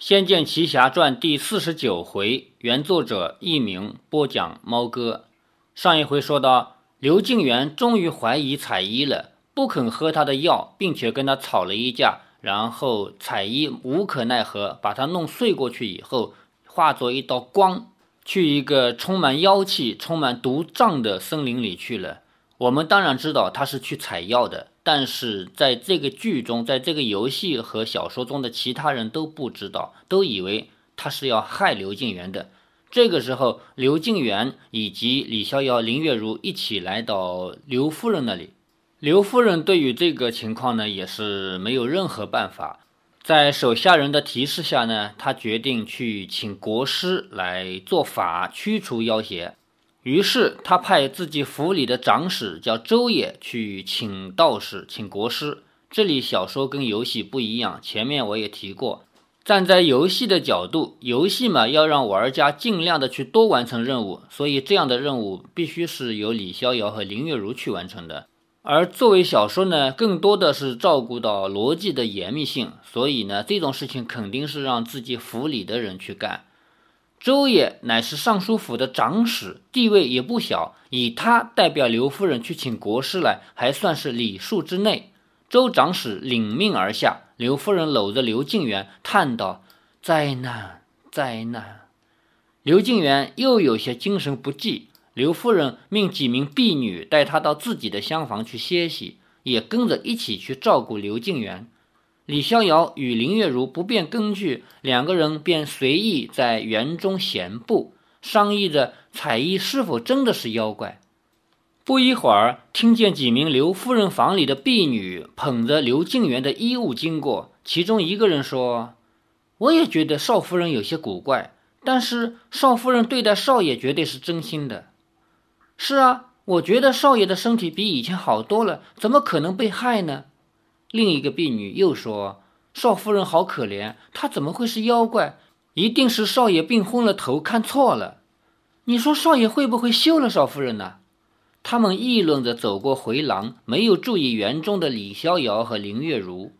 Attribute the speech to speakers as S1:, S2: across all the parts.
S1: 《仙剑奇侠传》第四十九回，原作者佚名，播讲猫哥。上一回说到，刘敬元终于怀疑彩衣了，不肯喝他的药，并且跟他吵了一架。然后彩衣无可奈何，把他弄睡过去以后，化作一道光，去一个充满妖气、充满毒瘴的森林里去了。我们当然知道他是去采药的。但是在这个剧中，在这个游戏和小说中的其他人都不知道，都以为他是要害刘敬元的。这个时候，刘敬元以及李逍遥、林月如一起来到刘夫人那里。刘夫人对于这个情况呢，也是没有任何办法。在手下人的提示下呢，他决定去请国师来做法驱除妖邪。于是他派自己府里的长史叫周野去请道士、请国师。这里小说跟游戏不一样，前面我也提过，站在游戏的角度，游戏嘛要让玩家尽量的去多完成任务，所以这样的任务必须是由李逍遥和林月如去完成的。而作为小说呢，更多的是照顾到逻辑的严密性，所以呢这种事情肯定是让自己府里的人去干。周也乃是尚书府的长史，地位也不小。以他代表刘夫人去请国师来，还算是礼数之内。周长史领命而下，刘夫人搂着刘敬元，叹道：“灾难，灾难！”刘敬元又有些精神不济。刘夫人命几名婢女带他到自己的厢房去歇息，也跟着一起去照顾刘敬元。李逍遥与林月如不便跟去，两个人便随意在园中闲步，商议着彩衣是否真的是妖怪。不一会儿，听见几名刘夫人房里的婢女捧着刘敬元的衣物经过，其中一个人说：“我也觉得少夫人有些古怪，但是少夫人对待少爷绝对是真心的。”“是啊，我觉得少爷的身体比以前好多了，怎么可能被害呢？”另一个婢女又说：“少夫人好可怜，她怎么会是妖怪？一定是少爷病昏了头，看错了。你说少爷会不会休了少夫人呢？”他们议论着走过回廊，没有注意园中的李逍遥和林月如。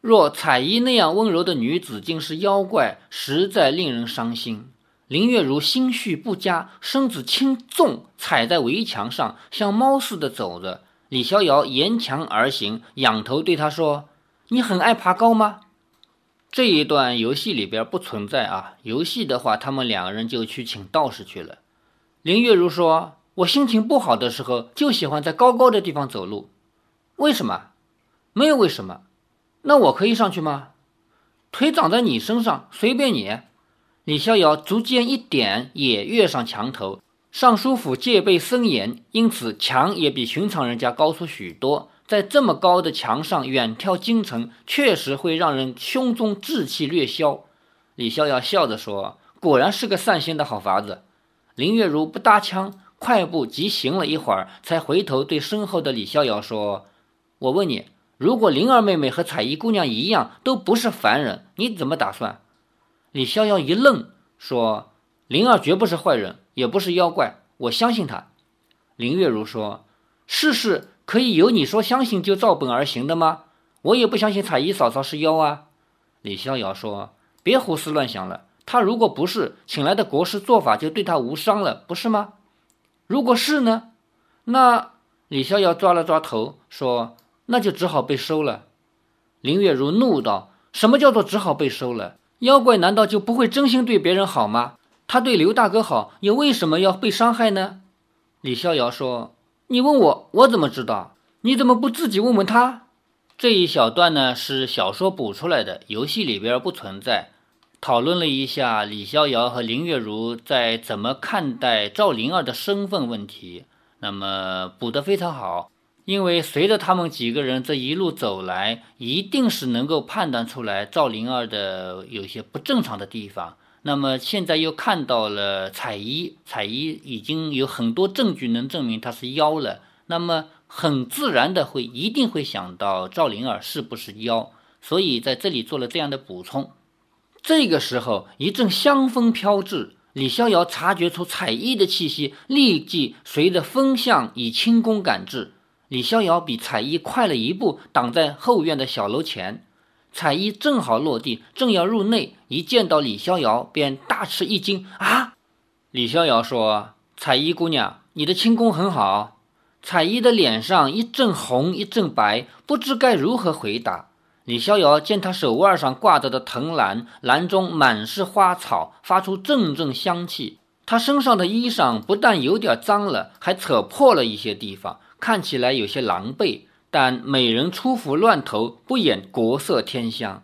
S1: 若彩衣那样温柔的女子竟是妖怪，实在令人伤心。林月如心绪不佳，身子轻重踩在围墙上，像猫似的走着。李逍遥沿墙而行，仰头对他说：“你很爱爬高吗？”这一段游戏里边不存在啊。游戏的话，他们两个人就去请道士去了。林月如说：“我心情不好的时候，就喜欢在高高的地方走路。为什么？没有为什么。那我可以上去吗？腿长在你身上，随便你。”李逍遥足尖一点，也跃上墙头。尚书府戒备森严，因此墙也比寻常人家高出许多。在这么高的墙上远眺京城，确实会让人胸中志气略消。李逍遥笑着说：“果然是个散心的好法子。”林月如不搭腔，快步急行了一会儿，才回头对身后的李逍遥说：“我问你，如果灵儿妹妹和彩衣姑娘一样，都不是凡人，你怎么打算？”李逍遥一愣，说：“灵儿绝不是坏人。”也不是妖怪，我相信他。林月如说：“事事可以由你说相信就照本而行的吗？我也不相信彩衣嫂嫂是妖啊。”李逍遥说：“别胡思乱想了，他如果不是，请来的国师做法就对他无伤了，不是吗？如果是呢？那李逍遥抓了抓头说：“那就只好被收了。”林月如怒道：“什么叫做只好被收了？妖怪难道就不会真心对别人好吗？”他对刘大哥好，又为什么要被伤害呢？李逍遥说：“你问我，我怎么知道？你怎么不自己问问他？”这一小段呢是小说补出来的，游戏里边不存在。讨论了一下李逍遥和林月如在怎么看待赵灵儿的身份问题，那么补得非常好，因为随着他们几个人这一路走来，一定是能够判断出来赵灵儿的有些不正常的地方。那么现在又看到了彩衣，彩衣已经有很多证据能证明她是妖了。那么很自然的会一定会想到赵灵儿是不是妖，所以在这里做了这样的补充。这个时候一阵香风飘至，李逍遥察觉出彩衣的气息，立即随着风向以轻功赶至。李逍遥比彩衣快了一步，挡在后院的小楼前。彩衣正好落地，正要入内，一见到李逍遥，便大吃一惊。啊！李逍遥说：“彩衣姑娘，你的轻功很好。”彩衣的脸上一阵红一阵白，不知该如何回答。李逍遥见他手腕上挂着的藤篮，篮中满是花草，发出阵阵香气。他身上的衣裳不但有点脏了，还扯破了一些地方，看起来有些狼狈。但美人出伏乱投，不掩国色天香。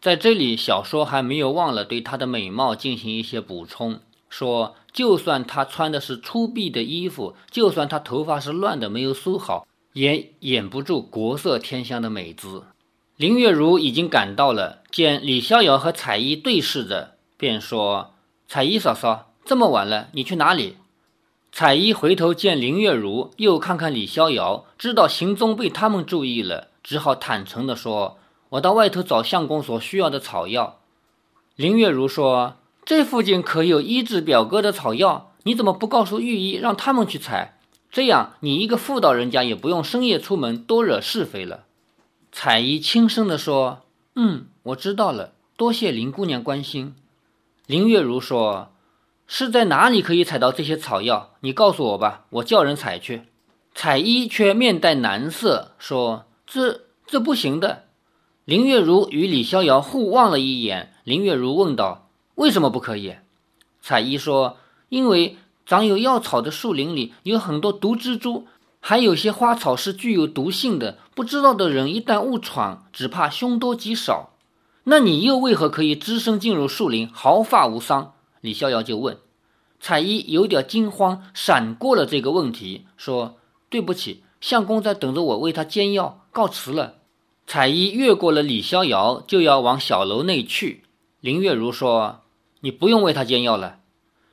S1: 在这里，小说还没有忘了对她的美貌进行一些补充，说就算她穿的是粗鄙的衣服，就算她头发是乱的没有梳好，也掩不住国色天香的美姿。林月如已经赶到了，见李逍遥和彩衣对视着，便说：“彩衣嫂嫂，这么晚了，你去哪里？”彩衣回头见林月如，又看看李逍遥，知道行踪被他们注意了，只好坦诚地说：“我到外头找相公所需要的草药。”林月如说：“这附近可有医治表哥的草药？你怎么不告诉御医，让他们去采？这样你一个妇道人家也不用深夜出门，多惹是非了。”彩衣轻声地说：“嗯，我知道了，多谢林姑娘关心。”林月如说。是在哪里可以采到这些草药？你告诉我吧，我叫人采去。彩衣却面带难色，说：“这这不行的。”林月如与李逍遥互望了一眼。林月如问道：“为什么不可以？”彩衣说：“因为长有药草的树林里有很多毒蜘蛛，还有些花草是具有毒性的。不知道的人一旦误闯，只怕凶多吉少。那你又为何可以只身进入树林，毫发无伤？”李逍遥就问，彩衣有点惊慌，闪过了这个问题，说：“对不起，相公在等着我为他煎药，告辞了。”彩衣越过了李逍遥，就要往小楼内去。林月如说：“你不用为他煎药了。”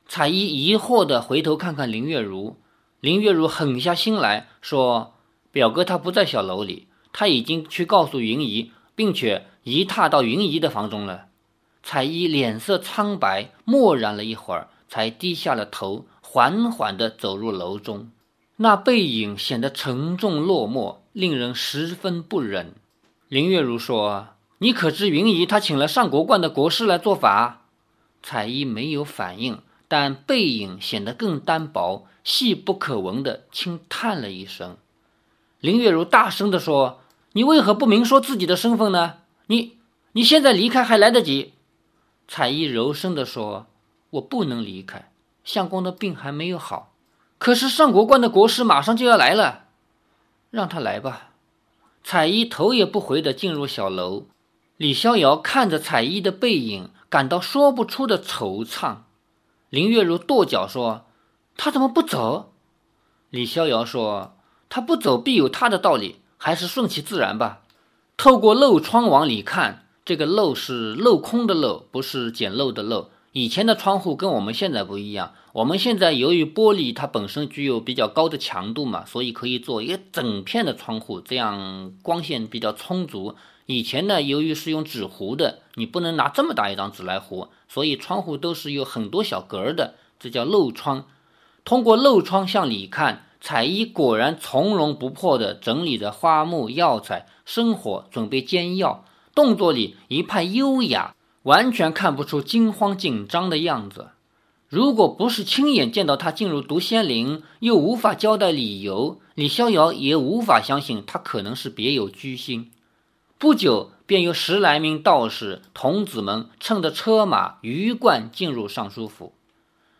S1: 彩衣疑惑地回头看看林月如，林月如狠下心来说：“表哥他不在小楼里，他已经去告诉云姨，并且一踏到云姨的房中了。”彩衣脸色苍白，默然了一会儿，才低下了头，缓缓地走入楼中。那背影显得沉重落寞，令人十分不忍。林月如说：“你可知云姨她请了上国观的国师来做法？”彩衣没有反应，但背影显得更单薄，细不可闻地轻叹了一声。林月如大声地说：“你为何不明说自己的身份呢？你你现在离开还来得及。”彩衣柔声地说：“我不能离开，相公的病还没有好。可是上国观的国师马上就要来了，让他来吧。”彩衣头也不回地进入小楼。李逍遥看着彩衣的背影，感到说不出的惆怅。林月如跺脚说：“他怎么不走？”李逍遥说：“他不走必有他的道理，还是顺其自然吧。”透过漏窗往里看。这个漏是镂空的漏，不是简陋的漏。以前的窗户跟我们现在不一样。我们现在由于玻璃它本身具有比较高的强度嘛，所以可以做一个整片的窗户，这样光线比较充足。以前呢，由于是用纸糊的，你不能拿这么大一张纸来糊，所以窗户都是有很多小格的，这叫漏窗。通过漏窗向里看，彩衣果然从容不迫地整理着花木药材，生火准备煎药。动作里一派优雅，完全看不出惊慌紧张的样子。如果不是亲眼见到他进入毒仙林，又无法交代理由，李逍遥也无法相信他可能是别有居心。不久，便有十来名道士、童子们乘着车马鱼贯进入尚书府。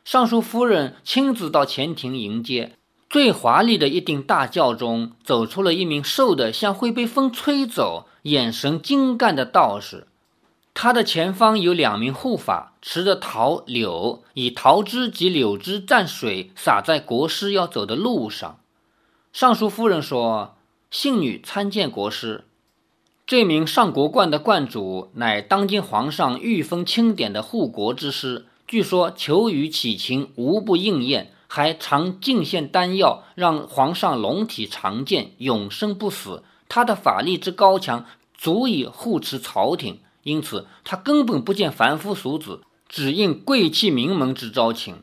S1: 尚书夫人亲自到前庭迎接。最华丽的一顶大轿中，走出了一名瘦的像会被风吹走、眼神精干的道士。他的前方有两名护法，持着桃柳，以桃枝及柳枝蘸水洒在国师要走的路上。尚书夫人说：“信女参见国师。”这名上国观的观主，乃当今皇上御封钦点的护国之师，据说求雨祈晴无不应验。还常进献丹药，让皇上龙体长健、永生不死。他的法力之高强，足以护持朝廷，因此他根本不见凡夫俗子，只应贵气名门之招请。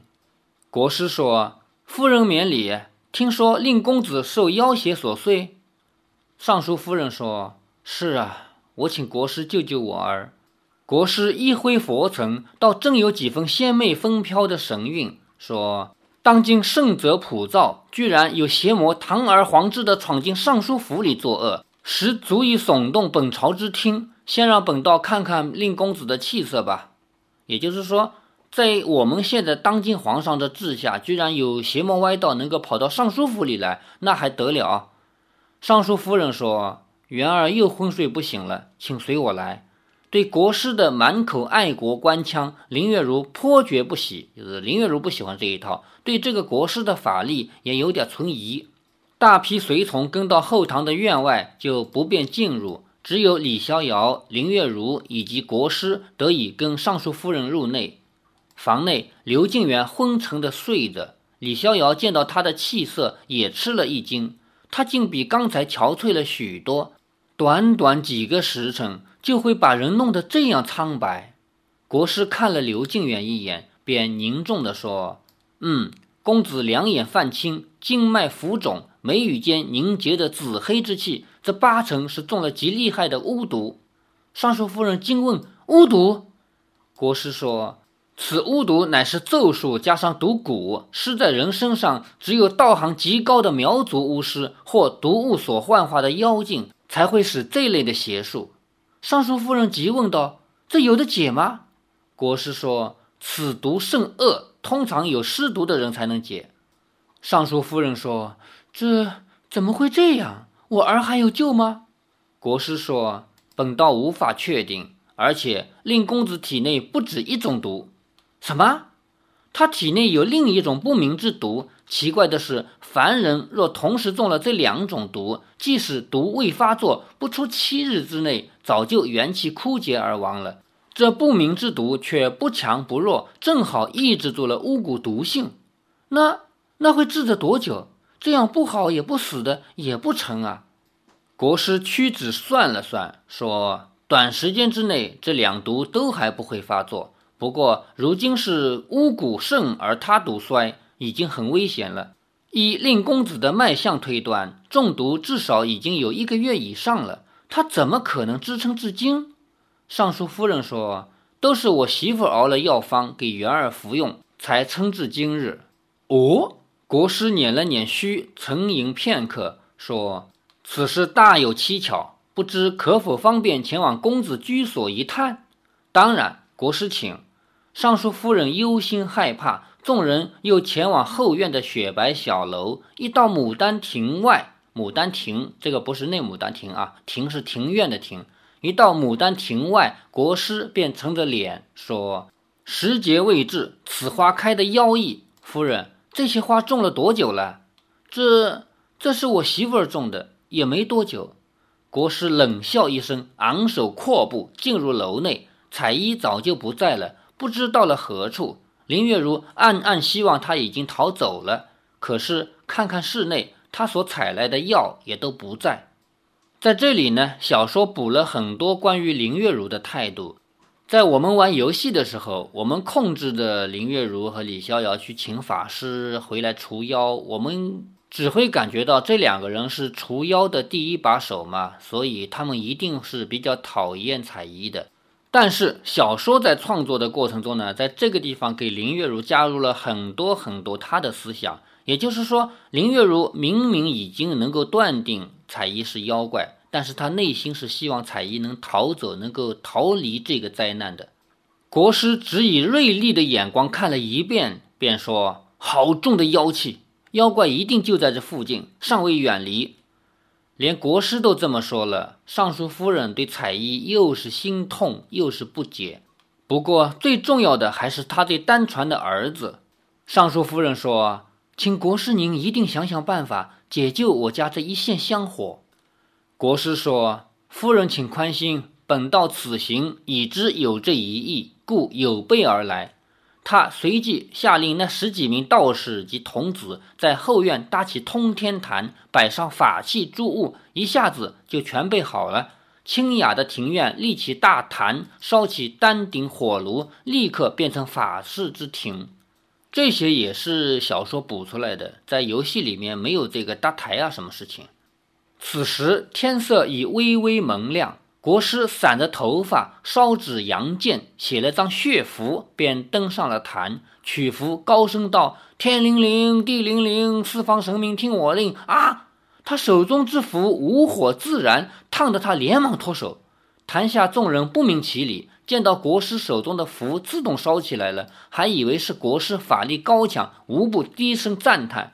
S1: 国师说：“夫人免礼，听说令公子受妖邪所碎。”尚书夫人说：“是啊，我请国师救救我儿。”国师一挥佛尘，倒真有几分仙媚风飘的神韵，说：“当今圣泽普照，居然有邪魔堂而皇之的闯进尚书府里作恶，实足以耸动本朝之听。先让本道看看令公子的气色吧。”也就是说。在我们现在当今皇上的治下，居然有邪魔歪道能够跑到尚书府里来，那还得了？尚书夫人说：“元儿又昏睡不醒了，请随我来。”对国师的满口爱国官腔，林月如颇觉不喜，就是林月如不喜欢这一套，对这个国师的法力也有点存疑。大批随从跟到后堂的院外，就不便进入，只有李逍遥、林月如以及国师得以跟尚书夫人入内。房内，刘敬元昏沉的睡着。李逍遥见到他的气色，也吃了一惊。他竟比刚才憔悴了许多，短短几个时辰，就会把人弄得这样苍白。国师看了刘敬远一眼，便凝重地说：“嗯，公子两眼泛青，经脉浮肿，眉宇间凝结着紫黑之气，这八成是中了极厉害的巫毒。”尚书夫人惊问：“巫毒？”国师说。此巫毒乃是咒术加上毒蛊，施在人身上，只有道行极高的苗族巫师或毒物所幻化的妖精才会使这类的邪术。尚书夫人急问道：“这有的解吗？”国师说：“此毒甚恶，通常有施毒的人才能解。”尚书夫人说：“这怎么会这样？我儿还有救吗？”国师说：“本道无法确定，而且令公子体内不止一种毒。”什么？他体内有另一种不明之毒。奇怪的是，凡人若同时中了这两种毒，即使毒未发作，不出七日之内，早就元气枯竭而亡了。这不明之毒却不强不弱，正好抑制住了巫蛊毒性。那那会治着多久？这样不好也不死的也不成啊！国师屈指算了算，说：短时间之内，这两毒都还不会发作。不过，如今是巫蛊盛而他毒衰，已经很危险了。依令公子的脉象推断，中毒至少已经有一个月以上了。他怎么可能支撑至今？尚书夫人说：“都是我媳妇熬了药方给元儿服用，才撑至今日。”哦，国师捻了捻须，沉吟片刻，说：“此事大有蹊跷，不知可否方便前往公子居所一探？”当然，国师请。尚书夫人忧心害怕，众人又前往后院的雪白小楼。一到牡丹亭外，牡丹亭这个不是内牡丹亭啊，亭是庭院的亭。一到牡丹亭外，国师便沉着脸说：“时节未至，此花开的妖异。夫人，这些花种了多久了？这这是我媳妇儿种的，也没多久。”国师冷笑一声，昂首阔步进入楼内。彩衣早就不在了。不知到了何处，林月如暗暗希望他已经逃走了。可是看看室内，他所采来的药也都不在。在这里呢，小说补了很多关于林月如的态度。在我们玩游戏的时候，我们控制的林月如和李逍遥去请法师回来除妖，我们只会感觉到这两个人是除妖的第一把手嘛，所以他们一定是比较讨厌彩衣的。但是小说在创作的过程中呢，在这个地方给林月如加入了很多很多他的思想，也就是说，林月如明明已经能够断定彩衣是妖怪，但是他内心是希望彩衣能逃走，能够逃离这个灾难的。国师只以锐利的眼光看了一遍，便说：“好重的妖气，妖怪一定就在这附近，尚未远离。”连国师都这么说了，尚书夫人对彩衣又是心痛又是不解。不过最重要的还是他对单传的儿子。尚书夫人说：“请国师您一定想想办法解救我家这一线香火。”国师说：“夫人请宽心，本道此行已知有这一意，故有备而来。”他随即下令那十几名道士及童子在后院搭起通天坛，摆上法器诸物，一下子就全备好了。清雅的庭院立起大坛，烧起丹顶火炉，立刻变成法事之庭。这些也是小说补出来的，在游戏里面没有这个搭台啊，什么事情？此时天色已微微蒙亮，国师散着头发，烧纸扬剑，写了张血符，便登上了坛，取符高声道：“天灵灵，地灵灵，四方神明听我令！”啊！他手中之符无火自燃，烫得他连忙脱手。坛下众人不明其理，见到国师手中的符自动烧起来了，还以为是国师法力高强，无不低声赞叹。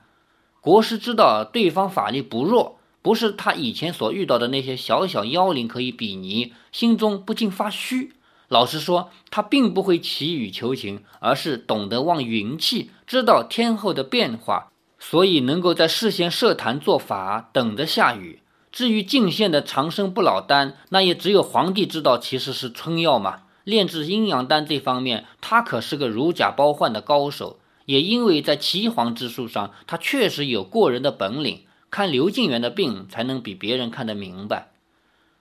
S1: 国师知道对方法力不弱。不是他以前所遇到的那些小小妖灵可以比拟，心中不禁发虚。老实说，他并不会祈雨求晴，而是懂得望云气，知道天后的变化，所以能够在事先设坛做法，等着下雨。至于进献的长生不老丹，那也只有皇帝知道，其实是春药嘛。炼制阴阳丹这方面，他可是个如假包换的高手。也因为在岐黄之术上，他确实有过人的本领。看刘敬元的病，才能比别人看得明白。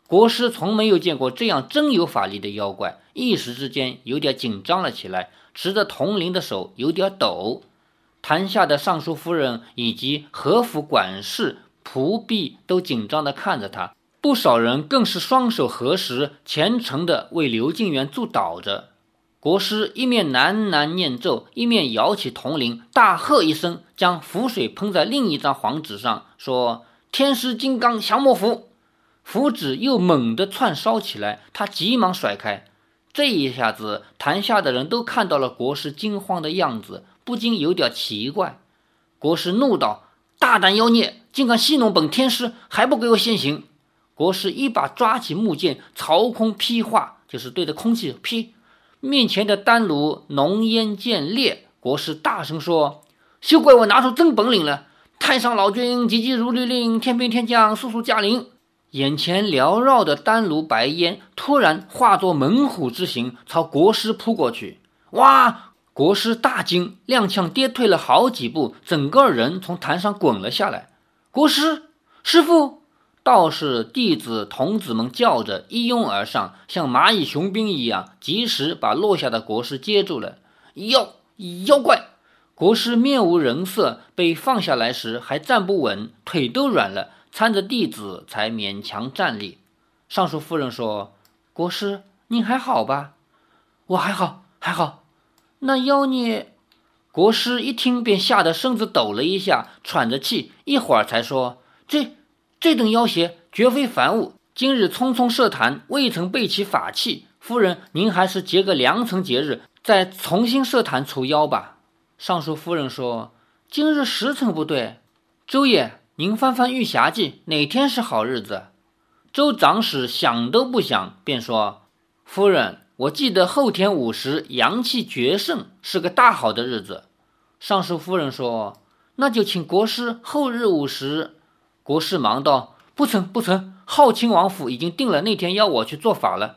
S1: 国师从没有见过这样真有法力的妖怪，一时之间有点紧张了起来，持着铜铃的手有点抖。坛下的尚书夫人以及和府管事、仆婢都紧张地看着他，不少人更是双手合十，虔诚地为刘敬元祝祷着。国师一面喃喃念咒，一面摇起铜铃，大喝一声，将符水喷在另一张黄纸上，说：“天师金刚降魔符。”符纸又猛地窜烧起来，他急忙甩开。这一下子，坛下的人都看到了国师惊慌的样子，不禁有点奇怪。国师怒道：“大胆妖孽，竟敢戏弄本天师，还不给我现形！”国师一把抓起木剑，朝空劈划，就是对着空气劈。面前的丹炉浓烟渐烈，国师大声说：“休怪我拿出真本领了！太上老君急急如律令，天兵天将速速驾临！”眼前缭绕的丹炉白烟突然化作猛虎之形，朝国师扑过去。哇！国师大惊，踉跄跌退了好几步，整个人从坛上滚了下来。国师，师傅！道士、弟子、童子们叫着，一拥而上，像蚂蚁雄兵一样，及时把落下的国师接住了。妖妖怪！国师面无人色，被放下来时还站不稳，腿都软了，搀着弟子才勉强站立。尚书夫人说：“国师，您还好吧？”“我还好，还好。”那妖孽……国师一听便吓得身子抖了一下，喘着气，一会儿才说：“这……”这等妖邪绝非凡物，今日匆匆设坛，未曾备齐法器。夫人，您还是结个良辰节日，再重新设坛除妖吧。尚书夫人说：“今日时辰不对，周爷，您翻翻《玉匣记》，哪天是好日子？”周长史想都不想，便说：“夫人，我记得后天午时阳气绝盛，是个大好的日子。”尚书夫人说：“那就请国师后日午时。”国师忙道：“不成，不成！浩亲王府已经定了那天要我去做法了。”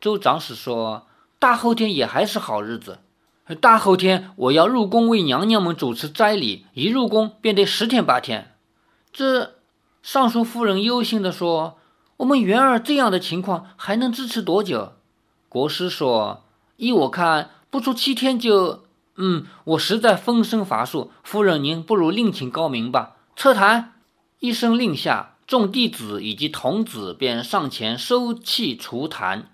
S1: 周长史说：“大后天也还是好日子。大后天我要入宫为娘娘们主持斋礼，一入宫便得十天八天。”这尚书夫人忧心地说：“我们元儿这样的情况还能支持多久？”国师说：“依我看，不出七天就……嗯，我实在风声乏术。夫人您不如另请高明吧。”撤坛。一声令下，众弟子以及童子便上前收气除坛，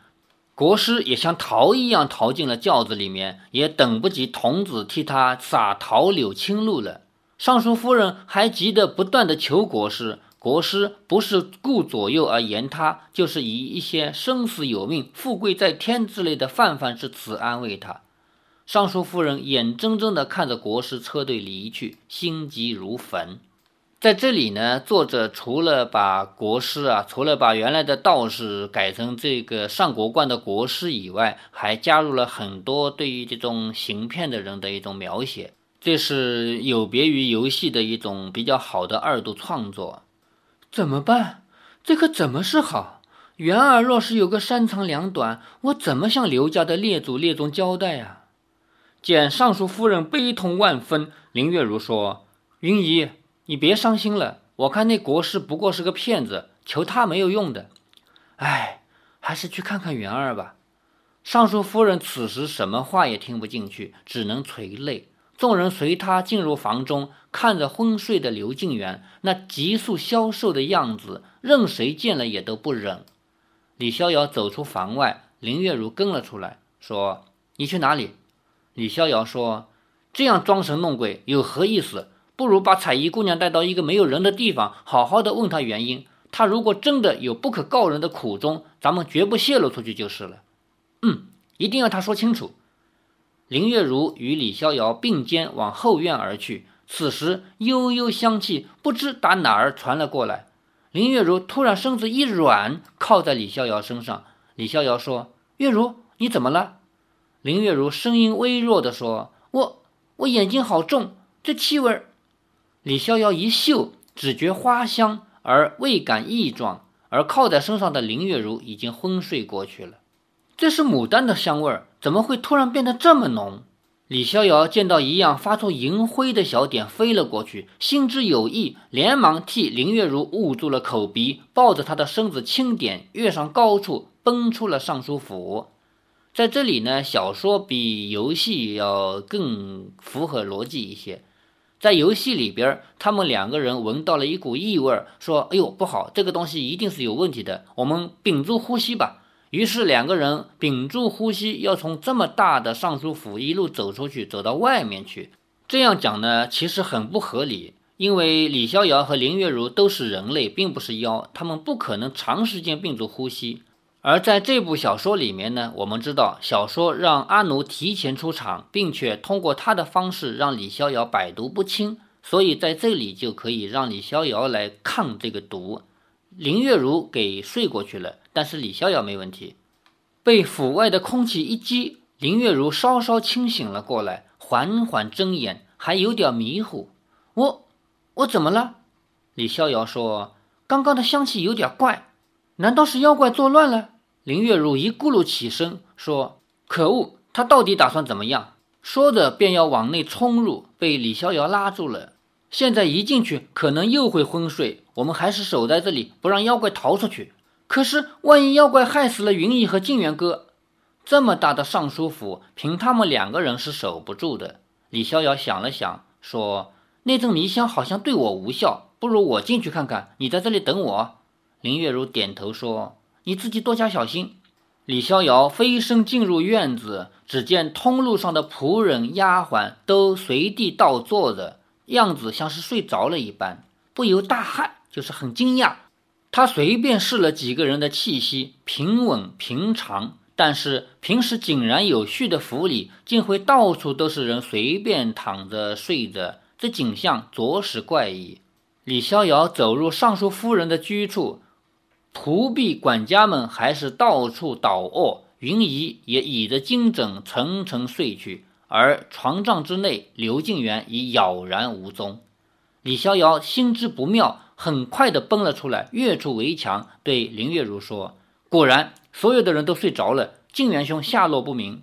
S1: 国师也像逃一样逃进了轿子里面，也等不及童子替他洒桃柳清露了。尚书夫人还急得不断的求国师，国师不是顾左右而言他，就是以一些生死有命、富贵在天之类的泛泛之词安慰他。尚书夫人眼睁睁地看着国师车队离去，心急如焚。在这里呢，作者除了把国师啊，除了把原来的道士改成这个上国观的国师以外，还加入了很多对于这种行骗的人的一种描写，这是有别于游戏的一种比较好的二度创作。怎么办？这可怎么是好？元儿若是有个三长两短，我怎么向刘家的列祖列宗交代呀？见尚书夫人悲痛万分，林月如说：“云姨。”你别伤心了，我看那国师不过是个骗子，求他没有用的。哎，还是去看看元儿吧。尚书夫人此时什么话也听不进去，只能垂泪。众人随他进入房中，看着昏睡的刘敬元那急速消瘦的样子，任谁见了也都不忍。李逍遥走出房外，林月如跟了出来，说：“你去哪里？”李逍遥说：“这样装神弄鬼有何意思？不如把彩衣姑娘带到一个没有人的地方，好好的问她原因。她如果真的有不可告人的苦衷，咱们绝不泄露出去就是了。”嗯，一定要她说清楚。林月如与李逍遥并肩往后院而去，此时悠悠香气不知打哪儿传了过来。林月如突然身子一软，靠在李逍遥身上。李逍遥说：“月如，你怎么了？”林月如声音微弱地说：“我我眼睛好重，这气味。”李逍遥一嗅，只觉花香，而未感异状。而靠在身上的林月如已经昏睡过去了。这是牡丹的香味儿，怎么会突然变得这么浓？李逍遥见到一样发出银灰的小点飞了过去，心知有意，连忙替林月如捂住了口鼻，抱着她的身子轻点，跃上高处，奔出了尚书府。在这里呢，小说比游戏要更符合逻辑一些。在游戏里边，他们两个人闻到了一股异味，说：“哎呦，不好，这个东西一定是有问题的，我们屏住呼吸吧。”于是两个人屏住呼吸，要从这么大的尚书府一路走出去，走到外面去。这样讲呢，其实很不合理，因为李逍遥和林月如都是人类，并不是妖，他们不可能长时间屏住呼吸。而在这部小说里面呢，我们知道小说让阿奴提前出场，并且通过他的方式让李逍遥百毒不侵，所以在这里就可以让李逍遥来抗这个毒。林月如给睡过去了。但是李逍遥没问题，被府外的空气一激，林月如稍稍清醒了过来，缓缓睁眼，还有点迷糊。我我怎么了？李逍遥说：“刚刚的香气有点怪，难道是妖怪作乱了？”林月如一咕噜起身说：“可恶，他到底打算怎么样？”说着便要往内冲入，被李逍遥拉住了。现在一进去，可能又会昏睡，我们还是守在这里，不让妖怪逃出去。可是，万一妖怪害死了云逸和静元哥，这么大的尚书府，凭他们两个人是守不住的。李逍遥想了想，说：“那阵迷香好像对我无效，不如我进去看看，你在这里等我。”林月如点头说：“你自己多加小心。”李逍遥飞身进入院子，只见通路上的仆人、丫鬟都随地倒坐着，样子像是睡着了一般，不由大骇，就是很惊讶。他随便试了几个人的气息，平稳平常，但是平时井然有序的府里，竟会到处都是人随便躺着睡着，这景象着实怪异。李逍遥走入尚书夫人的居处，仆婢管家们还是到处倒卧，云姨也倚着金枕沉沉睡去，而床帐之内，刘敬元已杳然无踪。李逍遥心知不妙。很快的奔了出来，跃出围墙，对林月如说：“果然，所有的人都睡着了，靖元兄下落不明。”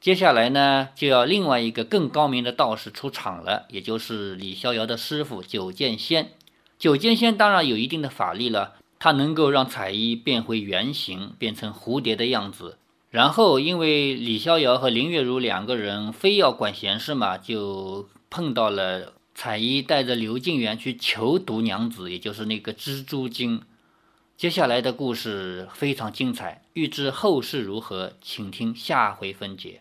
S1: 接下来呢，就要另外一个更高明的道士出场了，也就是李逍遥的师傅九剑仙。九剑仙当然有一定的法力了，他能够让彩衣变回原形，变成蝴蝶的样子。然后，因为李逍遥和林月如两个人非要管闲事嘛，就碰到了。彩衣带着刘敬元去求毒娘子，也就是那个蜘蛛精。接下来的故事非常精彩，欲知后事如何，请听下回分解。